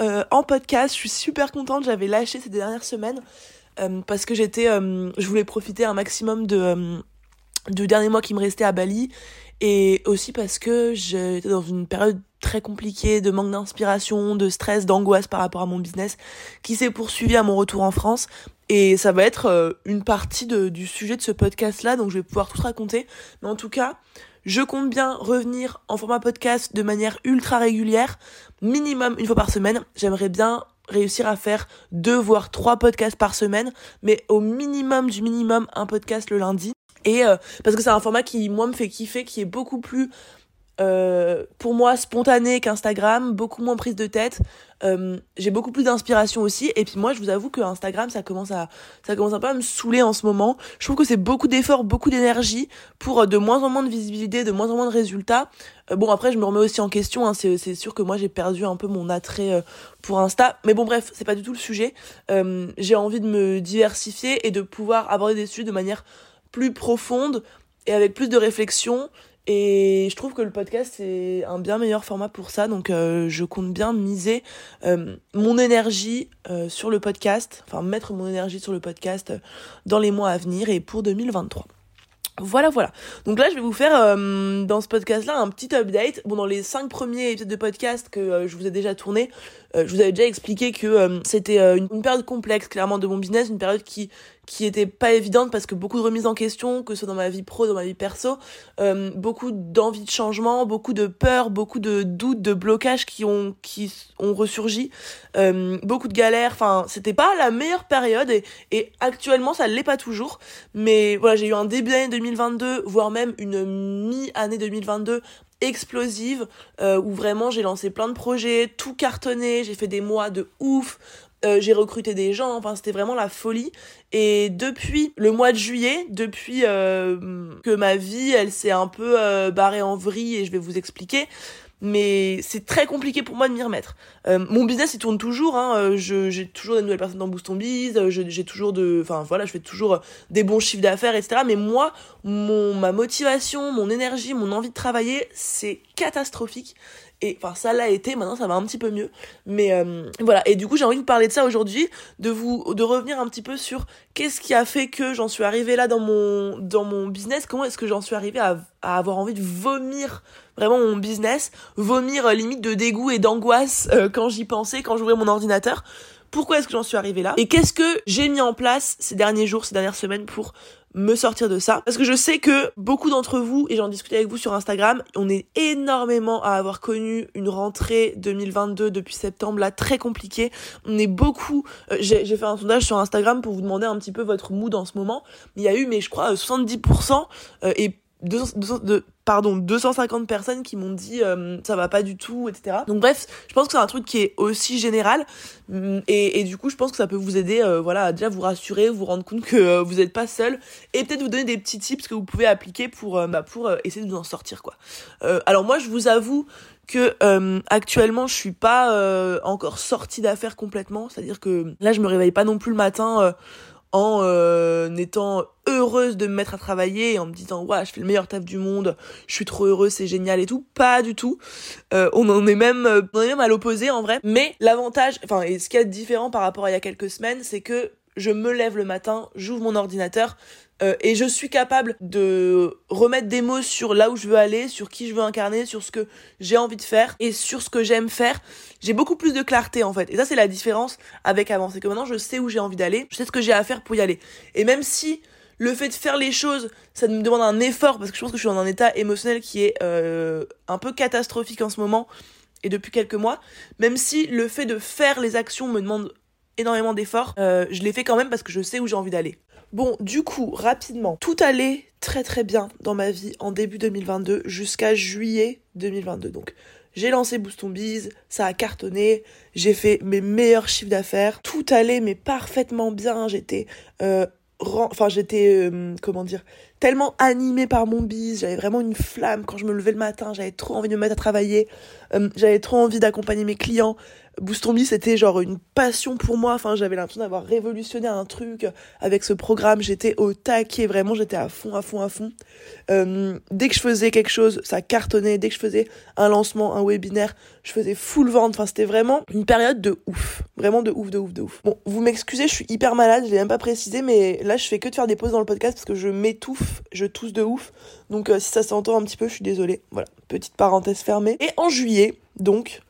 euh, en podcast. Je suis super contente. J'avais lâché ces dernières semaines euh, parce que j'étais, euh, je voulais profiter un maximum de du dernier mois qui me restait à Bali et aussi parce que j'étais dans une période très compliquée de manque d'inspiration, de stress, d'angoisse par rapport à mon business qui s'est poursuivi à mon retour en France et ça va être une partie du sujet de ce podcast là donc je vais pouvoir tout raconter mais en tout cas je compte bien revenir en format podcast de manière ultra régulière, minimum une fois par semaine. J'aimerais bien réussir à faire deux voire trois podcasts par semaine, mais au minimum du minimum un podcast le lundi. Et euh, parce que c'est un format qui moi me fait kiffer, qui est beaucoup plus euh, pour moi spontané qu'Instagram, beaucoup moins prise de tête. Euh, j'ai beaucoup plus d'inspiration aussi. Et puis moi, je vous avoue que Instagram, ça commence à, ça commence un peu à me saouler en ce moment. Je trouve que c'est beaucoup d'efforts, beaucoup d'énergie pour euh, de moins en moins de visibilité, de moins en moins de résultats. bon, après, je me remets aussi en question. Hein. C'est, c'est sûr que moi, j'ai perdu un peu mon attrait pour Insta. Mais bon, bref, c'est pas du tout le sujet. j'ai envie de me diversifier et de pouvoir aborder des sujets de manière plus profonde et avec plus de réflexion et je trouve que le podcast c'est un bien meilleur format pour ça, donc euh, je compte bien miser euh, mon énergie euh, sur le podcast, enfin mettre mon énergie sur le podcast dans les mois à venir et pour 2023. Voilà, voilà. Donc là, je vais vous faire dans ce podcast-là un petit update. Bon, dans les cinq premiers épisodes de podcast que je vous ai déjà tourné, je vous avais déjà expliqué que c'était une, période complexe, clairement, de mon business, une période qui qui était pas évidente parce que beaucoup de remises en question, que ce soit dans ma vie pro, dans ma vie perso, euh, beaucoup d'envie de changement, beaucoup de peur, beaucoup de doutes, de blocages qui ont qui ressurgi, euh, beaucoup de galères. Enfin, c'était pas la meilleure période et, et actuellement ça l'est pas toujours. Mais voilà, j'ai eu un début d'année 2022, voire même une mi-année 2022 explosive euh, où vraiment j'ai lancé plein de projets, tout cartonné, j'ai fait des mois de ouf, euh, j'ai recruté des gens, enfin c'était vraiment la folie. Et depuis le mois de juillet, depuis euh, que ma vie, elle s'est un peu euh, barrée en vrille et je vais vous expliquer, mais c'est très compliqué pour moi de m'y remettre. mon business il tourne toujours, hein, j'ai toujours des nouvelles personnes dans Boost on Biz, j'ai toujours de, enfin voilà, je fais toujours des bons chiffres d'affaires, etc. Mais moi, mon ma motivation, mon énergie, mon envie de travailler, c'est catastrophique. Et enfin, ça l'a été, maintenant ça va un petit peu mieux. Mais euh, voilà, et du coup, j'ai envie de parler de ça aujourd'hui, de vous de revenir un petit peu sur qu'est-ce qui a fait que j'en suis arrivée là dans mon dans mon business, comment est-ce que j'en suis arrivée à, à, avoir envie de vomir vraiment mon business, vomir euh, limite de dégoût et d'angoisse euh, quand j'y pensais, quand j'ouvrais mon ordinateur? Pourquoi est-ce que j'en suis arrivée là? Et qu'est-ce que j'ai mis en place ces derniers jours, ces dernières semaines pour me sortir de ça. Parce que je sais que beaucoup d'entre vous, et j'en discutais avec vous sur Instagram, on est énormément à avoir connu une rentrée 2022 depuis septembre là très compliquée. On est beaucoup, euh, j'ai fait un sondage sur Instagram pour vous demander un petit peu votre mood en ce moment. Il y a eu, mais je crois, 70% euh, et 200, de, pardon, 250 personnes qui m'ont dit euh, ça va pas du tout, etc. Donc bref, je pense que c'est un truc qui est aussi général mm, et, du coup je pense que ça peut vous aider euh, voilà, à déjà vous rassurer, vous rendre compte que euh, vous n'êtes pas seul et peut-être vous donner des petits tips que vous pouvez appliquer pour, bah, pour essayer de vous en sortir quoi. alors moi je vous avoue que actuellement je suis pas encore sortie d'affaires complètement, c'est-à-dire que là je me réveille pas non plus le matin en euh, étant heureuse de me mettre à travailler en me disant ouais je fais le meilleur taf du monde je suis trop heureuse c'est génial et tout. Pas du tout. Euh, on en est même euh, est même à l'opposé en vrai. Mais l'avantage enfin et ce qui est différent par rapport à il y a quelques semaines c'est que je me lève le matin j'ouvre mon ordinateur euh, et je suis capable de remettre des mots sur là où je veux aller, sur qui je veux incarner, sur ce que j'ai envie de faire et sur ce que j'aime faire. J'ai beaucoup plus de clarté en fait. Et ça c'est la différence avec avant. C'est que maintenant je sais où j'ai envie d'aller, je sais ce que j'ai à faire pour y aller. Et même si le fait de faire les choses, ça me demande un effort parce que je pense que je suis dans un état émotionnel qui est euh, un peu catastrophique en ce moment et depuis quelques mois, même si le fait de faire les actions me demande énormément d'efforts, euh, je les fais quand même parce que je sais où j'ai envie d'aller. Bon, du coup, rapidement, tout allait très très bien dans ma vie en début 2022 jusqu'à juillet 2022. Donc, j'ai lancé Boost on Biz, ça a cartonné, j'ai fait mes meilleurs chiffres d'affaires, tout allait mais parfaitement bien, j'étais euh, enfin j'étais euh, comment dire tellement animée par mon biz j'avais vraiment une flamme. Quand je me levais le matin j'avais trop envie de me mettre à travailler euh, j'avais trop envie d'accompagner mes clients Boost c'était genre une passion pour moi. Enfin, j'avais l'impression d'avoir révolutionné un truc avec ce programme. J'étais au taquet, vraiment, j'étais à fond, à fond, à fond. Euh, dès que je faisais quelque chose, ça cartonnait. Dès que je faisais un lancement, un webinaire, je faisais full vente. Enfin, c'était vraiment une période de ouf. Vraiment de ouf, de ouf, de ouf. Bon, vous m'excusez, je suis hyper malade, je l'ai même pas précisé, mais là, je fais que de faire des pauses dans le podcast parce que je m'étouffe, je tousse de ouf. Donc, euh, si ça s'entend un petit peu, je suis désolée. Voilà, petite parenthèse fermée. Et en juillet, donc,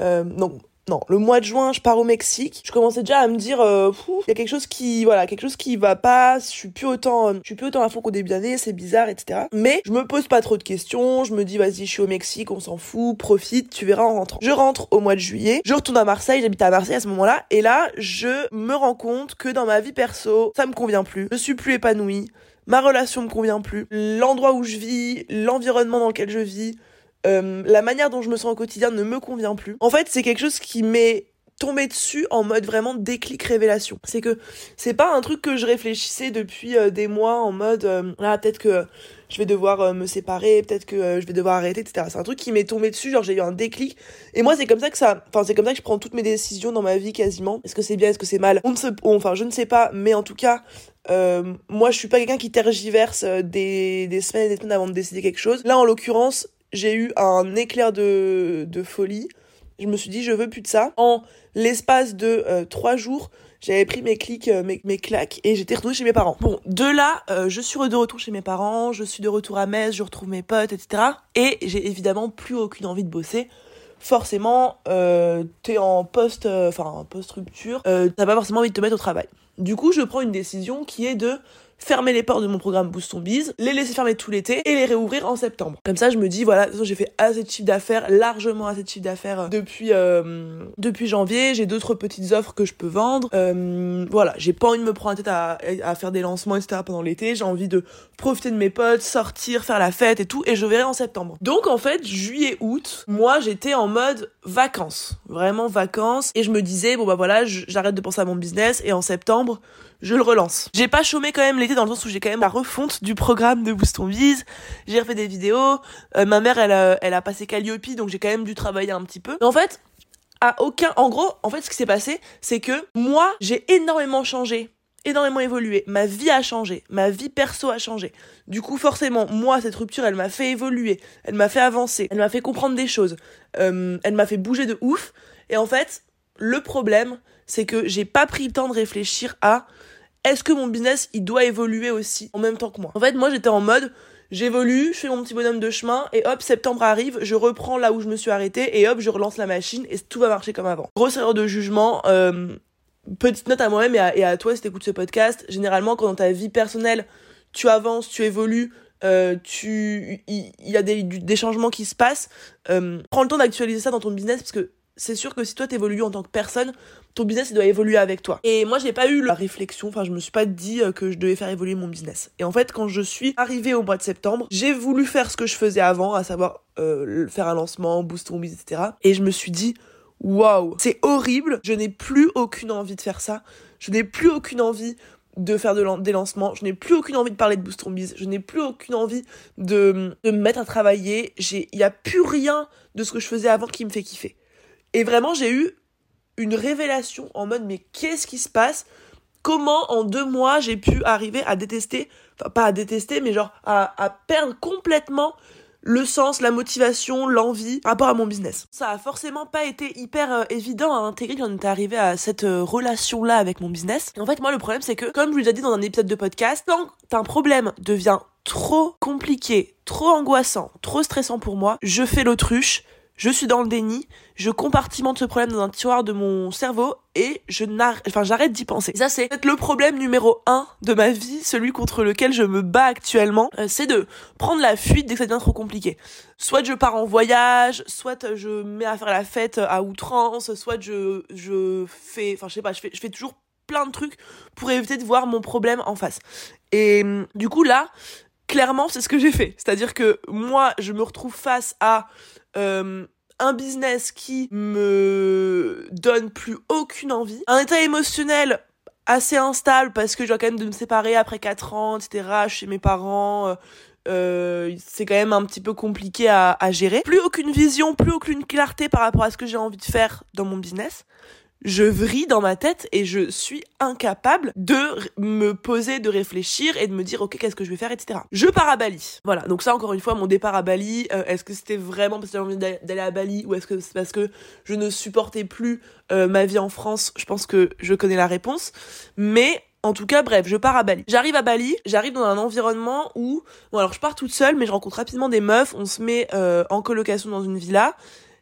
euh, non, non, le mois de juin, je pars au Mexique. Je commençais déjà à me dire, euh, il y a quelque chose qui, voilà, quelque chose qui va pas. Je suis plus autant, je suis plus autant à fond qu'au début d'année, c'est bizarre, etc. Mais je me pose pas trop de questions. Je me dis, vas-y, je suis au Mexique, on s'en fout, profite, tu verras en rentrant. Je rentre au mois de juillet. Je retourne à Marseille, j'habite à Marseille à ce moment-là, et là, je me rends compte que dans ma vie perso, ça me convient plus. Je suis plus épanouie. Ma relation me convient plus. L'endroit où je vis, l'environnement dans lequel je vis, euh, la manière dont je me sens au quotidien ne me convient plus. En fait, c'est quelque chose qui m'est tombé dessus en mode vraiment déclic révélation. C'est que c'est pas un truc que je réfléchissais depuis euh, des mois en mode euh, là peut-être que je vais devoir me séparer, peut-être que je vais devoir arrêter, etc. C'est un truc qui m'est tombé dessus, genre j'ai eu un déclic. Et moi c'est comme ça que ça, enfin c'est comme ça que je prends toutes mes décisions dans ma vie quasiment. Est-ce que c'est bien, est-ce que c'est mal? On ne sait, enfin je ne sais pas, mais en tout cas moi je suis pas quelqu'un qui tergiverse des, des semaines et des semaines avant de décider quelque chose. Là en l'occurrence j'ai eu un éclair de, de folie. Je me suis dit, je veux plus de ça. En l'espace de euh, trois jours, j'avais pris mes clics, euh, mes, mes, claques et j'étais retournée chez mes parents. Bon, de là, euh, je suis de retour chez mes parents, je suis de retour à Metz, je retrouve mes potes, etc. Et j'ai évidemment plus aucune envie de bosser. Forcément, t'es en post, enfin post rupture, t'as pas forcément envie de te mettre au travail. Du coup, je prends une décision qui est de fermer les portes de mon programme Boost bise, les laisser fermer tout l'été et les réouvrir en septembre. Comme ça, je me dis, voilà, j'ai fait assez de chiffre d'affaires, largement assez de chiffre d'affaires euh, depuis, euh, depuis janvier. J'ai d'autres petites offres que je peux vendre. Euh, voilà, j'ai pas envie de me prendre la tête à, à faire des lancements, etc. pendant l'été. J'ai envie de profiter de mes potes, sortir, faire la fête et tout. Et je verrai en septembre. Donc, en fait, juillet, août, moi, j'étais en mode vacances. Vraiment vacances. Et je me disais, bon, bah voilà, j'arrête de penser à mon business. Et en septembre, je le relance. J'ai pas chômé quand même l'été dans le sens où j'ai quand même la refonte du programme de Boost Vise. J'ai refait des vidéos. Euh, ma mère, elle a, elle a passé Calliope, donc j'ai quand même dû travailler un petit peu. En fait, à aucun, en gros, en fait, ce qui s'est passé, c'est que moi, j'ai énormément changé énormément évolué, ma vie a changé, ma vie perso a changé. Du coup, forcément, moi, cette rupture, elle m'a fait évoluer, elle m'a fait avancer, elle m'a fait comprendre des choses, euh, elle m'a fait bouger de ouf. Et en fait, le problème, c'est que j'ai pas pris le temps de réfléchir à est-ce que mon business il doit évoluer aussi en même temps que moi? En fait, moi j'étais en mode j'évolue, je fais mon petit bonhomme de chemin et hop, septembre arrive, je reprends là où je me suis arrêté et hop, je relance la machine et tout va marcher comme avant. Grosse erreur de jugement. Euh, petite note à moi-même et à, toi si t'écoutes ce podcast. Généralement, quand dans ta vie personnelle, tu avances, tu évolues, euh, il y, a des, des changements qui se passent, euh, prends le temps d'actualiser ça dans ton business parce que c'est sûr que si toi t'évolues en tant que personne, ton business il doit évoluer avec toi. Et moi j'ai pas eu la réflexion, enfin je me suis pas dit euh, que je devais faire évoluer mon business. Et en fait quand je suis arrivée au mois de septembre, j'ai voulu faire ce que je faisais avant, à savoir euh, faire un lancement, booster etc. Et je me suis dit waouh, c'est horrible, je n'ai plus aucune envie de faire ça, je n'ai plus aucune envie de faire de des lancements, je n'ai plus aucune envie de parler de Boost Biz, je n'ai plus aucune envie de, de me mettre à travailler, il n'y a plus rien de ce que je faisais avant qui me fait kiffer. Et vraiment, j'ai eu une révélation en mode, mais qu'est-ce qui se passe? Comment en deux mois j'ai pu arriver à détester, enfin pas à détester, mais genre à, à perdre complètement le sens, la motivation, l'envie par rapport à mon business. Ça a forcément pas été hyper euh, évident à intégrer quand on était arrivé à cette euh, relation-là avec mon business. en fait, moi, le problème, c'est que, comme je vous l'ai dit dans un épisode de podcast, quand un problème devient trop compliqué, trop angoissant, trop stressant pour moi, je fais l'autruche, je suis dans le déni, je compartimente ce problème dans un tiroir de mon cerveau et je n'arrête, enfin, j'arrête d'y penser. ça, c'est peut-être le problème numéro un de ma vie, celui contre lequel je me bats actuellement, euh, c'est de prendre la fuite dès que ça devient trop compliqué. Soit je pars en voyage, soit je mets à faire la fête à outrance, soit je, je fais, enfin, je sais pas, je fais, je fais toujours plein de trucs pour éviter de voir mon problème en face. Et du coup, là, clairement, c'est ce que j'ai fait. C'est-à-dire que moi, je me retrouve face à euh, un business qui me donne plus aucune envie, un état émotionnel assez instable parce que je dois quand même de me séparer après 4 ans, etc. chez mes parents. Euh, euh, c'est quand même un petit peu compliqué à, à gérer. Plus aucune vision, plus aucune clarté par rapport à ce que j'ai envie de faire dans mon business je vrille dans ma tête et je suis incapable de me poser, de réfléchir et de me dire ok qu'est-ce que je vais faire, etc. Je pars à Bali. Voilà, donc ça encore une fois, mon départ à Bali, euh, est-ce que c'était vraiment parce que j'avais envie d'aller à Bali ou est-ce que c'est parce que je ne supportais plus euh, ma vie en France? Je pense que je connais la réponse. Mais en tout cas, bref, je pars à Bali. J'arrive à Bali, j'arrive dans un environnement où, bon alors je pars toute seule, mais je rencontre rapidement des meufs, on se met euh, en colocation dans une villa.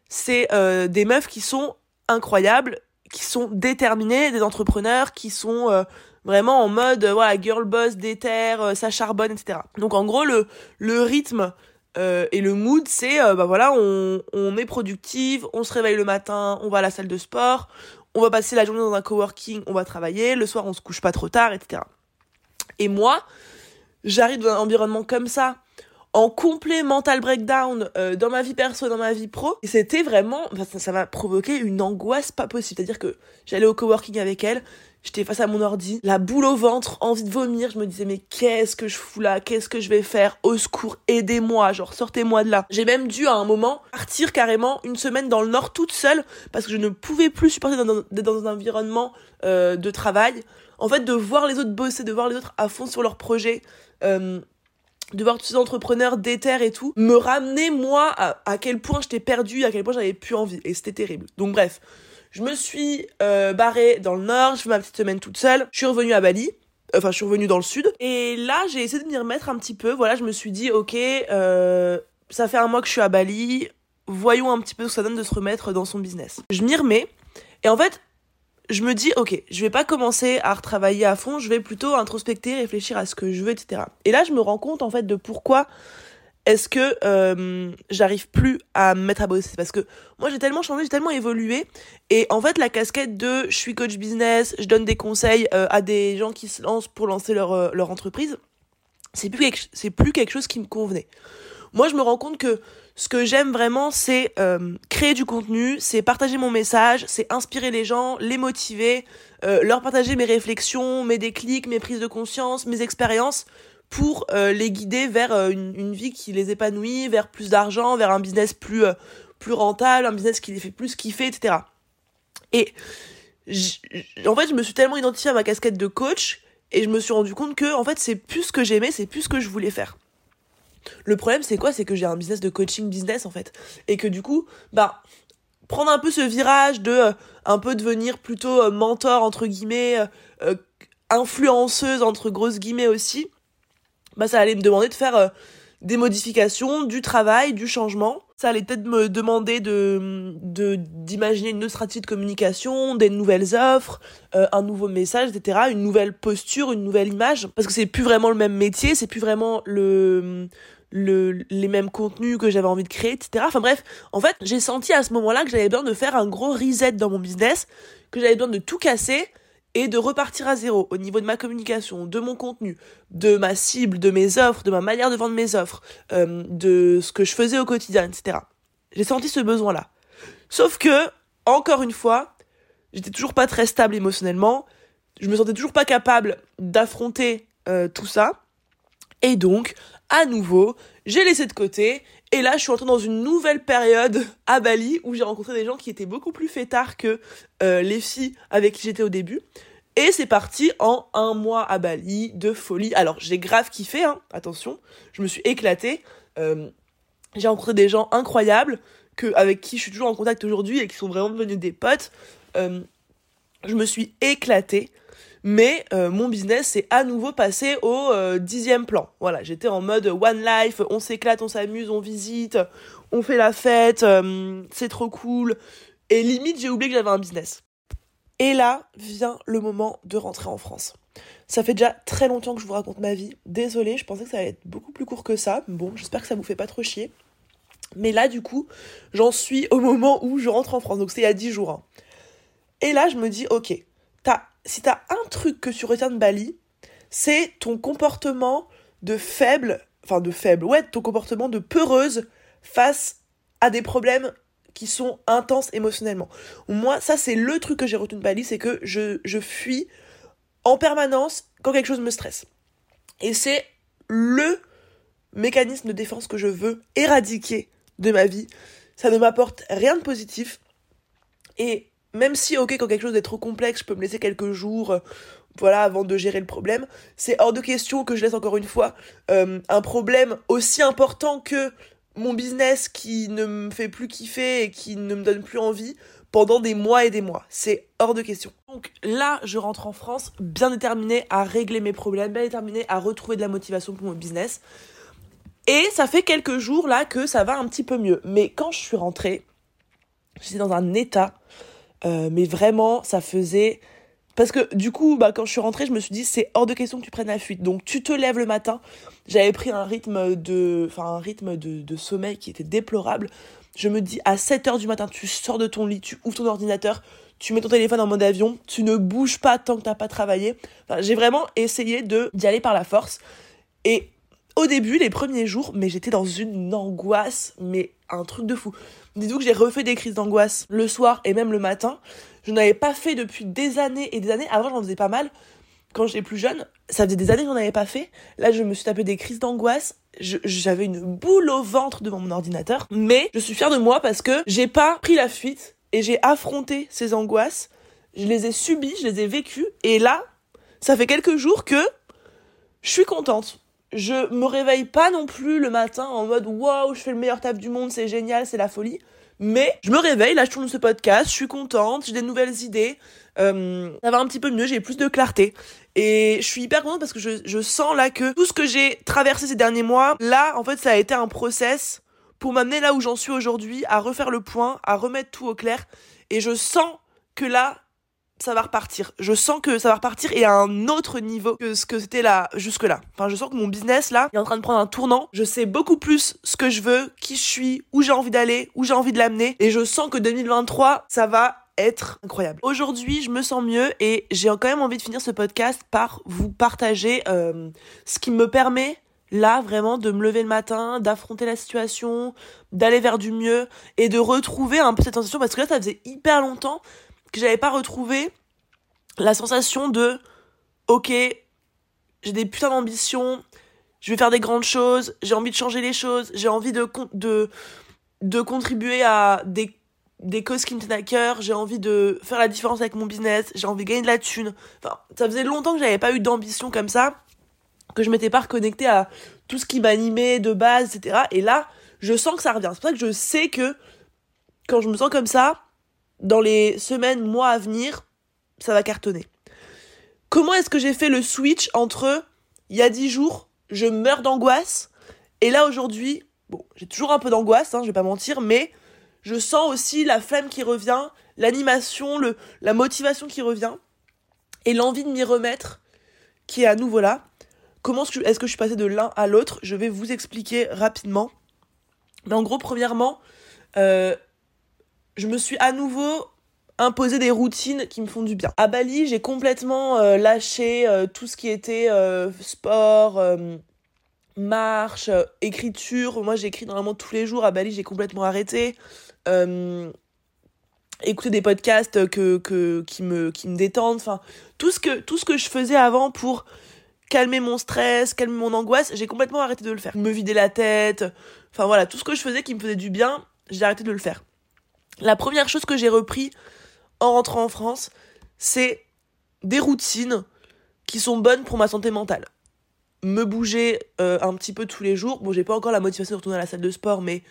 C'est des meufs qui sont incroyables, qui sont déterminés, des entrepreneurs qui sont euh, vraiment en mode euh, voilà girl boss, déter, euh, ça charbonne, etc. Donc en gros le rythme et le mood c'est bah voilà on on est productive, on se réveille le matin, on va à la salle de sport, on va passer la journée dans un coworking, on va travailler, le soir on se couche pas trop tard, etc. Et moi j'arrive dans un environnement comme ça en complet mental breakdown euh, dans ma vie perso, dans ma vie pro. Et c'était vraiment, ça m'a provoqué une angoisse pas possible. C'est-à-dire que j'allais au coworking avec elle, j'étais face à mon ordi, la boule au ventre, envie de vomir. Je me disais, mais qu'est-ce que je fous là? Qu'est-ce que je vais faire? Au secours, aidez-moi, genre sortez-moi de là. J'ai même dû à un moment partir carrément une semaine dans le nord toute seule parce que je ne pouvais plus supporter d'être dans, un environnement euh, de travail. En fait, de voir les autres bosser, de voir les autres à fond sur leurs projets. Euh, de voir tous ces entrepreneurs déter et tout, me ramener moi à, quel point j'étais perdue, à quel point j'avais plus envie. Et c'était terrible. Donc bref, je me suis euh, barrée dans le nord, je fais ma petite semaine toute seule, je suis revenue à Bali. Enfin, je suis revenue dans le sud. Et là, j'ai essayé de m'y remettre un petit peu. Voilà, je me suis dit, ok, euh, ça fait un mois que je suis à Bali. Voyons un petit peu ce que ça donne de se remettre dans son business. Je m'y remets. Et en fait, je me dis, ok, je vais pas commencer à retravailler à fond, je vais plutôt introspecter, réfléchir à ce que je veux, etc. Et là, je me rends compte, en fait, de pourquoi est-ce que euh, j'arrive plus à me mettre à bosser Parce que moi, j'ai tellement changé, j'ai tellement évolué. Et en fait, la casquette de je suis coach business, je donne des conseils euh, à des gens qui se lancent pour lancer leur, euh, leur entreprise, c'est plus, c'est plus quelque chose qui me convenait. Moi, je me rends compte que ce que j'aime vraiment, c'est euh, créer du contenu, c'est partager mon message, c'est inspirer les gens, les motiver, euh, leur partager mes réflexions, mes déclics, mes prises de conscience, mes expériences pour euh, les guider vers une, vie qui les épanouit, vers plus d'argent, vers un business plus plus rentable, un business qui les fait plus kiffer, etc. Et en fait, je me suis tellement identifiée à ma casquette de coach et je me suis rendu compte que en fait, c'est plus ce que j'aimais, c'est plus ce que je voulais faire. Le problème, c'est quoi? C'est que j'ai un business de coaching business, en fait. Et que du coup, bah, prendre un peu ce virage de euh, un peu devenir plutôt euh, mentor, entre guillemets, euh, influenceuse, entre grosses guillemets aussi, bah, ça allait me demander de faire des modifications, du travail, du changement. Ça allait peut-être me demander de d'imaginer une autre stratégie de communication, des nouvelles offres, un nouveau message, etc., une nouvelle posture, une nouvelle image, parce que c'est plus vraiment le même métier, c'est plus vraiment le le, les mêmes contenus que j'avais envie de créer, etc. Enfin bref, en fait, j'ai senti à ce moment-là que j'avais besoin de faire un gros reset dans mon business, que j'avais besoin de tout casser et de repartir à zéro au niveau de ma communication, de mon contenu, de ma cible, de mes offres, de ma manière de vendre mes offres, euh, de ce que je faisais au quotidien, etc. J'ai senti ce besoin-là. Sauf que, encore une fois, j'étais toujours pas très stable émotionnellement, je me sentais toujours pas capable d'affronter euh, tout ça. Et donc, à nouveau, j'ai laissé de côté et là je suis entrée dans une nouvelle période à Bali où j'ai rencontré des gens qui étaient beaucoup plus fêtards que euh, les filles avec qui j'étais au début. Et c'est parti en un mois à Bali de folie. Alors j'ai grave kiffé, hein, attention, je me suis éclatée. Euh, j'ai rencontré des gens incroyables avec qui je suis toujours en contact aujourd'hui et qui sont vraiment devenus des potes. Euh, je me suis éclatée mais euh, mon business s'est à nouveau passé au euh, dixième plan. Voilà, j'étais en mode one life, on s'éclate, on s'amuse, on visite, on fait la fête, euh, c'est trop cool. Et limite, j'ai oublié que j'avais un business. Et là vient le moment de rentrer en France. Ça fait déjà très longtemps que je vous raconte ma vie. Désolée, je pensais que ça allait être beaucoup plus court que ça. Bon, j'espère que ça vous fait pas trop chier. Mais là, du coup, j'en suis au moment où je rentre en France. Donc c'est il y a 10 jours. Hein. Et là, je me dis, ok, t'as si t'as un truc que tu retiens de Bali, c'est ton comportement de faible, enfin de faible, ouais, ton comportement de peureuse face à des problèmes qui sont intenses émotionnellement. Moi, ça c'est le truc que j'ai retenu de Bali, c'est que je, je fuis en permanence quand quelque chose me stresse. Et c'est le mécanisme de défense que je veux éradiquer de ma vie. Ça ne m'apporte rien de positif. Et même si, ok, quand quelque chose est trop complexe, je peux me laisser quelques jours, euh, voilà, avant de gérer le problème, c'est hors de question que je laisse encore une fois euh, un problème aussi important que mon business qui ne me fait plus kiffer et qui ne me donne plus envie pendant des mois et des mois. C'est hors de question. Donc là, je rentre en France bien déterminée à régler mes problèmes, bien déterminée à retrouver de la motivation pour mon business. Et ça fait quelques jours là que ça va un petit peu mieux. Mais quand je suis rentrée, j'étais dans un état, euh, mais vraiment, ça faisait parce que du coup, bah, quand je suis rentrée, je me suis dit, c'est hors de question que tu prennes la fuite. Donc tu te lèves le matin. J'avais pris un rythme de, un rythme de, de, sommeil qui était déplorable. Je me dis, à 7h du matin, tu sors de ton lit, tu ouvres ton ordinateur, tu mets ton téléphone en mode avion, tu ne bouges pas tant que t'as pas travaillé. J'ai vraiment essayé de d'y aller par la force. Et au début, les premiers jours, mais j'étais dans une angoisse, mais un truc de fou. Dis-vous que j'ai refait des crises d'angoisse le soir et même le matin. Je n'avais pas fait depuis des années et des années. Avant, j'en faisais pas mal. Quand j'étais plus jeune, ça faisait des années que j'en avais pas fait. Là, je me suis tapé des crises d'angoisse. J'avais une boule au ventre devant mon ordinateur. Mais je suis fière de moi parce que j'ai pas pris la fuite et j'ai affronté ces angoisses. Je les ai subies, je les ai vécues. Et là, ça fait quelques jours que je suis contente. Je me réveille pas non plus le matin en mode waouh, je fais le meilleur taf du monde, c'est génial, c'est la folie. Mais je me réveille, là je tourne ce podcast, je suis contente, j'ai des nouvelles idées, euh, ça va un petit peu mieux, j'ai plus de clarté. Et je suis hyper contente parce que je, je sens là que tout ce que j'ai traversé ces derniers mois, là en fait ça a été un process pour m'amener là où j'en suis aujourd'hui, à refaire le point, à remettre tout au clair. Et je sens que là, ça va repartir. Je sens que ça va repartir et à un autre niveau que ce que c'était là jusque-là. Enfin, je sens que mon business là est en train de prendre un tournant. Je sais beaucoup plus ce que je veux, qui je suis, où j'ai envie d'aller, où j'ai envie de l'amener et je sens que 2023, ça va être incroyable. Aujourd'hui, je me sens mieux et j'ai quand même envie de finir ce podcast par vous partager euh, ce qui me permet là vraiment de me lever le matin, d'affronter la situation, d'aller vers du mieux et de retrouver un peu cette sensation parce que là ça faisait hyper longtemps que j'avais pas retrouvé la sensation de ok j'ai des putains d'ambitions je vais faire des grandes choses j'ai envie de changer les choses j'ai envie de de de contribuer à des des causes qui me tiennent à cœur j'ai envie de faire la différence avec mon business j'ai envie de gagner de la thune. Enfin ça faisait longtemps que j'avais pas eu d'ambition comme ça que je m'étais pas reconnectée à tout ce qui m'animait de base etc et là je sens que ça revient. C'est pour ça que je sais que quand je me sens comme ça dans les semaines, mois à venir, ça va cartonner. Comment est-ce que j'ai fait le switch entre il y a dix jours, je meurs d'angoisse, et là aujourd'hui, bon, j'ai toujours un peu d'angoisse, hein, je vais pas mentir, mais je sens aussi la flamme qui revient, l'animation, la motivation qui revient, et l'envie de m'y remettre qui est à nouveau là. Comment est-ce que je suis passée de l'un à l'autre? Je vais vous expliquer rapidement. Mais en gros, premièrement, euh, je me suis à nouveau imposé des routines qui me font du bien. À Bali, j'ai complètement euh, lâché euh, tout ce qui était euh, sport, marche, écriture. Moi, j'écris normalement tous les jours. À Bali, j'ai complètement arrêté. écouter des podcasts que, que, qui, me, qui me détendent. Enfin, tout ce, que, tout ce que je faisais avant pour calmer mon stress, calmer mon angoisse, j'ai complètement arrêté de le faire. Me vider la tête. Enfin voilà, tout ce que je faisais qui me faisait du bien, j'ai arrêté de le faire. La première chose que j'ai repris en rentrant en France, c'est des routines qui sont bonnes pour ma santé mentale. Me bouger euh, un petit peu tous les jours. Bon, j'ai pas encore la motivation de retourner à la salle de sport, mais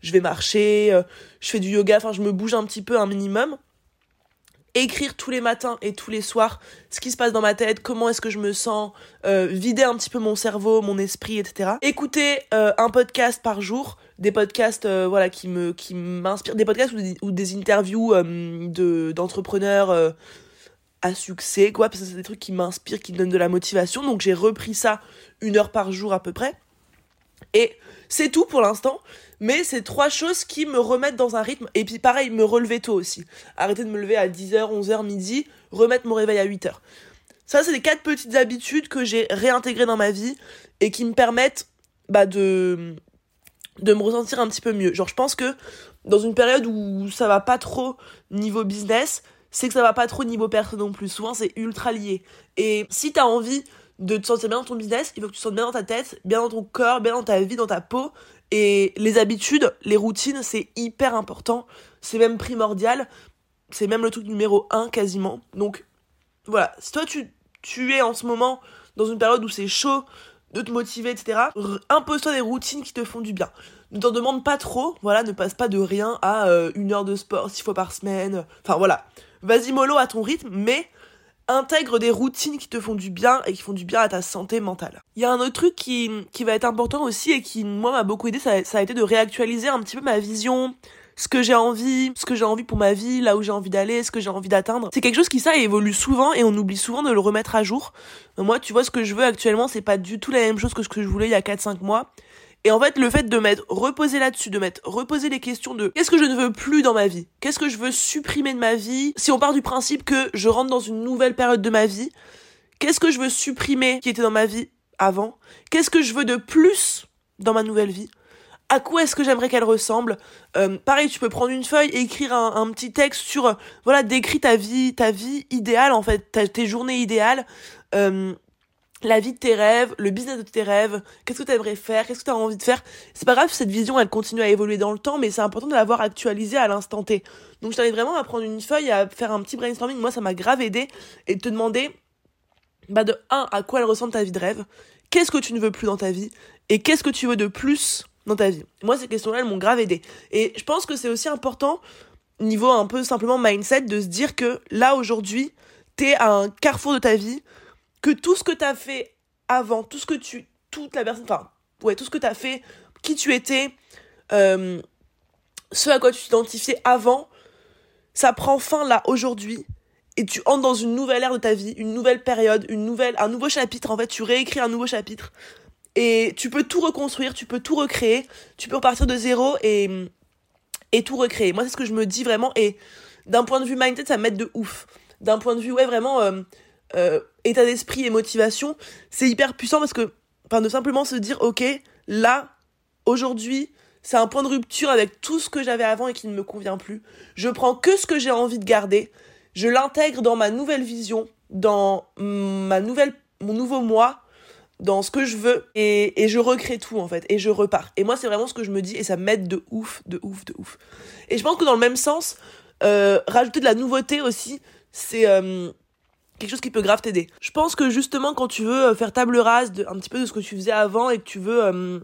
je vais marcher, euh, je fais du yoga, enfin, je me bouge un petit peu un minimum. Écrire tous les matins et tous les soirs ce qui se passe dans ma tête, comment est-ce que je me sens, euh, vider un petit peu mon cerveau, mon esprit, etc. Écouter un podcast par jour, des podcasts euh, voilà qui me m'inspirent des podcasts ou des, interviews euh, de d'entrepreneurs euh, à succès quoi parce que c'est des trucs qui m'inspirent qui me donnent de la motivation. Donc j'ai repris ça une heure par jour à peu près. Et c'est tout pour l'instant. Mais c'est trois choses qui me remettent dans un rythme. Et puis pareil me relever tôt aussi. Arrêter de me lever à 10h 11h midi remettre mon réveil à 8h ça c'est les quatre petites habitudes que j'ai réintégrées dans ma vie et qui me permettent bah de de me ressentir un petit peu mieux. Genre je pense que dans une période où ça va pas trop niveau business, c'est que ça va pas trop niveau perso non plus. Souvent c'est ultra lié. Et si t'as envie de te sentir bien dans ton business, il faut que tu te sentes bien dans ta tête, bien dans ton corps, bien dans ta vie, dans ta peau. Et les habitudes, les routines, c'est hyper important. C'est même primordial. C'est même le truc numéro un quasiment. Donc voilà, si toi tu, tu es en ce moment dans une période où c'est chaud de te motiver, etc., impose-toi des routines qui te font du bien. Ne t'en demande pas trop, voilà, ne passe pas de rien à euh, une heure de sport six fois par semaine. Enfin voilà, vas-y mollo à ton rythme, mais intègre des routines qui te font du bien et qui font du bien à ta santé mentale. Il y a un autre truc qui, qui va être important aussi et qui, moi, m'a beaucoup aidé, ça, ça, a été de réactualiser un petit peu ma vision, ce que j'ai envie, ce que j'ai envie pour ma vie, là où j'ai envie d'aller, ce que j'ai envie d'atteindre. C'est quelque chose qui, ça, évolue souvent et on oublie souvent de le remettre à jour. Moi, tu vois, ce que je veux actuellement, c'est pas du tout la même chose que ce que je voulais il y a 4-5 mois. Et en fait, le fait de mettre reposer là-dessus, de mettre reposer les questions de qu'est-ce que je ne veux plus dans ma vie Qu'est-ce que je veux supprimer de ma vie Si on part du principe que je rentre dans une nouvelle période de ma vie, qu'est-ce que je veux supprimer qui était dans ma vie avant Qu'est-ce que je veux de plus dans ma nouvelle vie à quoi est-ce que j'aimerais qu'elle ressemble? Euh, Pareil, tu peux prendre une feuille et écrire un, petit texte sur, euh, voilà, décris ta vie, ta vie idéale en fait, tes journées idéales. Euh, la vie de tes rêves, le business de tes rêves, qu'est-ce que tu aimerais faire, qu'est-ce que tu as envie de faire. C'est pas grave cette vision elle continue à évoluer dans le temps, mais c'est important de l'avoir actualisée à l'instant T. Donc je t'invite vraiment à prendre une feuille, à faire un petit brainstorming, moi ça m'a grave aidé, et de te demander, bah de 1, à quoi elle ressemble ta vie de rêve, qu'est-ce que tu ne veux plus dans ta vie, et qu'est-ce que tu veux de plus dans ta vie. Moi ces questions-là elles m'ont grave aidé. Et je pense que c'est aussi important, niveau un peu simplement mindset, de se dire que là aujourd'hui, t'es à un carrefour de ta vie, que tout ce que tu as fait avant, tout ce que tu. Toute la personne. Enfin, ouais, tout ce que tu as fait, qui tu étais, euh, ce à quoi tu t'identifiais avant, ça prend fin là, aujourd'hui. Et tu entres dans une nouvelle ère de ta vie, une nouvelle période, une nouvelle, un nouveau chapitre. En fait, tu réécris un nouveau chapitre. Et tu peux tout reconstruire, tu peux tout recréer, tu peux repartir de zéro et, et tout recréer. Moi, c'est ce que je me dis vraiment. Et d'un point de vue mindset, ça m'aide de ouf. D'un point de vue, ouais, vraiment, euh, euh, état d'esprit et motivation, c'est hyper puissant parce que, enfin, de simplement se dire, ok, là, aujourd'hui, c'est un point de rupture avec tout ce que j'avais avant et qui ne me convient plus. Je prends que ce que j'ai envie de garder, je l'intègre dans ma nouvelle vision, dans ma nouvelle, mon nouveau moi, dans ce que je veux et, et je recrée tout en fait et je repars. Et moi c'est vraiment ce que je me dis et ça m'aide de ouf, de ouf, de ouf. Et je pense que dans le même sens, euh, rajouter de la nouveauté aussi, c'est euh, quelque chose qui peut grave t'aider. Je pense que justement quand tu veux euh, faire table rase de, un petit peu de ce que tu faisais avant et que tu veux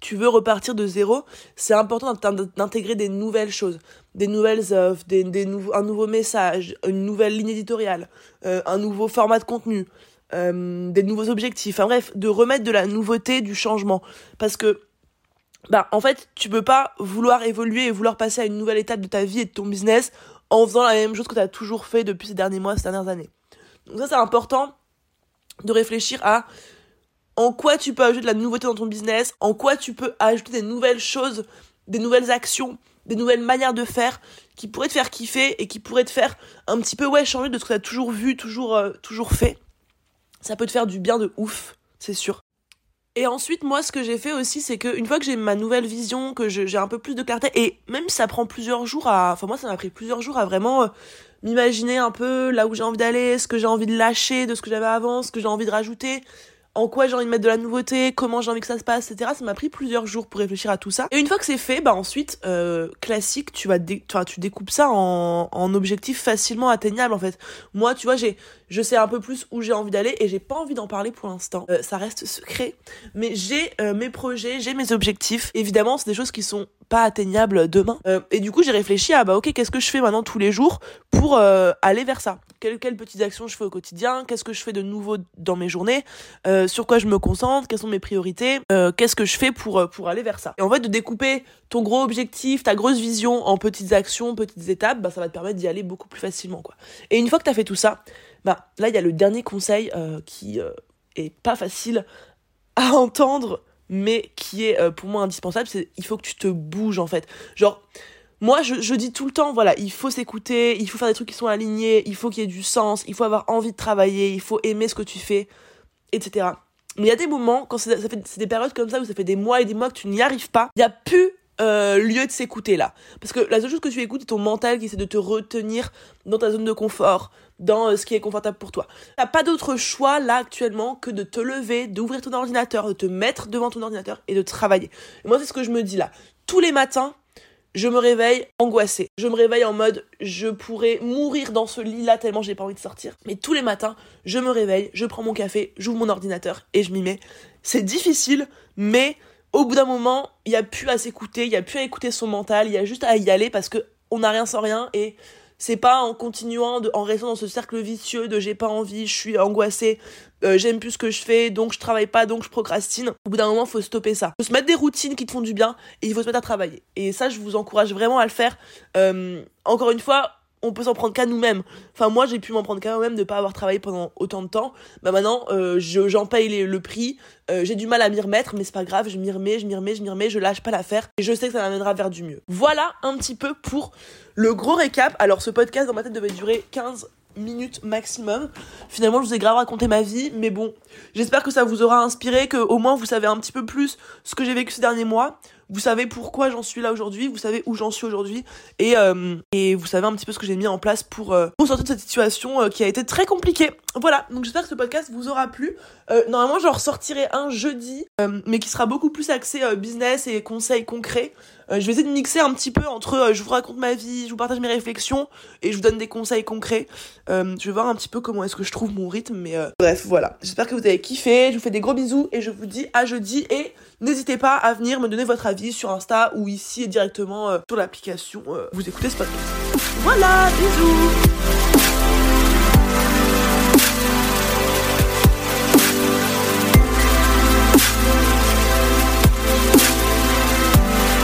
tu veux repartir de zéro, c'est important d'intégrer des nouvelles choses, des nouvelles offres, des, des un nouveau message, une nouvelle ligne éditoriale, un nouveau format de contenu, des nouveaux objectifs, enfin bref, de remettre de la nouveauté, du changement. Parce que, bah, en fait, tu peux pas vouloir évoluer et vouloir passer à une nouvelle étape de ta vie et de ton business en faisant la même chose que tu as toujours fait depuis ces derniers mois, ces dernières années. Donc ça, c'est important de réfléchir à en quoi tu peux ajouter de la nouveauté dans ton business, en quoi tu peux ajouter des nouvelles choses, des nouvelles actions, des nouvelles manières de faire qui pourraient te faire kiffer et qui pourraient te faire un petit peu ouais changer de ce que tu as toujours vu, toujours euh, toujours fait. Ça peut te faire du bien de ouf, c'est sûr. Et ensuite, moi, ce que j'ai fait aussi, c'est que une fois que j'ai ma nouvelle vision, que j'ai un peu plus de clarté, et même si ça prend plusieurs jours à, enfin moi, ça m'a pris plusieurs jours à vraiment euh, m'imaginer un peu là où j'ai envie d'aller, ce que j'ai envie de lâcher de ce que j'avais avant, ce que j'ai envie de rajouter, en quoi j'ai envie de mettre de la nouveauté, comment j'ai envie que ça se passe, etc. Ça m'a pris plusieurs jours pour réfléchir à tout ça. Et une fois que c'est fait, bah ensuite, euh, classique, tu vas, tu découpes ça en, en objectifs facilement atteignables en fait. Moi, tu vois, j'ai, je sais un peu plus où j'ai envie d'aller et j'ai pas envie d'en parler pour l'instant. Euh, ça reste secret, mais j'ai euh, mes projets, j'ai mes objectifs. Évidemment, c'est des choses qui sont pas atteignables demain. Euh, et du coup, j'ai réfléchi à bah ok, qu'est-ce que je fais maintenant tous les jours pour aller vers ça? Quelles, petites actions je fais au quotidien? Qu'est-ce que je fais de nouveau dans mes journées? Sur quoi je me concentre? Quelles sont mes priorités? Qu'est-ce que je fais pour pour aller vers ça? Et en fait, de découper ton gros objectif, ta grosse vision en petites actions, petites étapes, bah ça va te permettre d'y aller beaucoup plus facilement quoi. Et une fois que t'as fait tout ça, bah là il y a le dernier conseil qui est pas facile à entendre mais qui est euh, pour moi indispensable, c'est il faut que tu te bouges en fait. Genre, moi je, je dis tout le temps, voilà, il faut s'écouter, il faut faire des trucs qui sont alignés, il faut qu'il y ait du sens, il faut avoir envie de travailler, il faut aimer ce que tu fais, etc. Mais il y a des moments, quand c'est des périodes comme ça où ça fait des mois et des mois que tu n'y arrives pas, il n'y a plus euh, lieu de s'écouter là. Parce que la seule chose que tu écoutes, c'est ton mental qui essaie de te retenir dans ta zone de confort, dans euh, ce qui est confortable pour toi. T'as pas d'autre choix là actuellement que de te lever, d'ouvrir ton ordinateur, de te mettre devant ton ordinateur et de travailler. Moi, c'est ce que je me dis là. Tous les matins, je me réveille angoissée. Je me réveille en mode je pourrais mourir dans ce lit là tellement j'ai pas envie de sortir. Mais tous les matins, je me réveille, je prends mon café, j'ouvre mon ordinateur et je m'y mets. C'est difficile, mais au bout d'un moment, il y a plus à s'écouter, il y a plus à écouter son mental, il y a juste à y aller parce que on n'a rien sans rien et c'est pas en continuant, de, en restant dans ce cercle vicieux de j'ai pas envie, je suis angoissée, euh, j'aime plus ce que je fais, donc je travaille pas, donc je procrastine. Au bout d'un moment, faut stopper ça. Faut se mettre des routines qui te font du bien et il faut se mettre à travailler. Et ça, je vous encourage vraiment à le faire. Euh, encore une fois, on peut s'en prendre qu'à nous-mêmes. Enfin, moi, j'ai pu m'en prendre qu'à moi-même de pas avoir travaillé pendant autant de temps. Bah maintenant, euh, j'en paye le prix. Euh, j'ai du mal à m'y remettre, mais c'est pas grave. Je m'y remets, je m'y remets, je m'y remets. Je lâche pas l'affaire. Et je sais que ça m'amènera vers du mieux. Voilà un petit peu pour le gros récap. Alors, ce podcast dans ma tête devait durer 15 minutes maximum. Finalement, je vous ai grave raconté ma vie, mais bon, j'espère que ça vous aura inspiré, que au moins vous savez un petit peu plus ce que j'ai vécu ces derniers mois vous savez pourquoi j'en suis là aujourd'hui, vous savez où j'en suis aujourd'hui, et, euh, et vous savez un petit peu ce que j'ai mis en place pour, euh, sortir de cette situation euh, qui a été très compliquée. Voilà, donc j'espère que ce podcast vous aura plu. normalement, j'en ressortirai un jeudi, mais qui sera beaucoup plus axé business et conseils concrets. je vais essayer de mixer un petit peu entre je vous raconte ma vie, je vous partage mes réflexions, et je vous donne des conseils concrets. je vais voir un petit peu comment est-ce que je trouve mon rythme, mais bref, voilà. J'espère que vous avez kiffé, je vous fais des gros bisous, et je vous dis à jeudi, et n'hésitez pas à venir me donner votre avis sur Insta ou ici directement euh, sur l'application. Euh, vous écoutez ce podcast. Voilà, bisous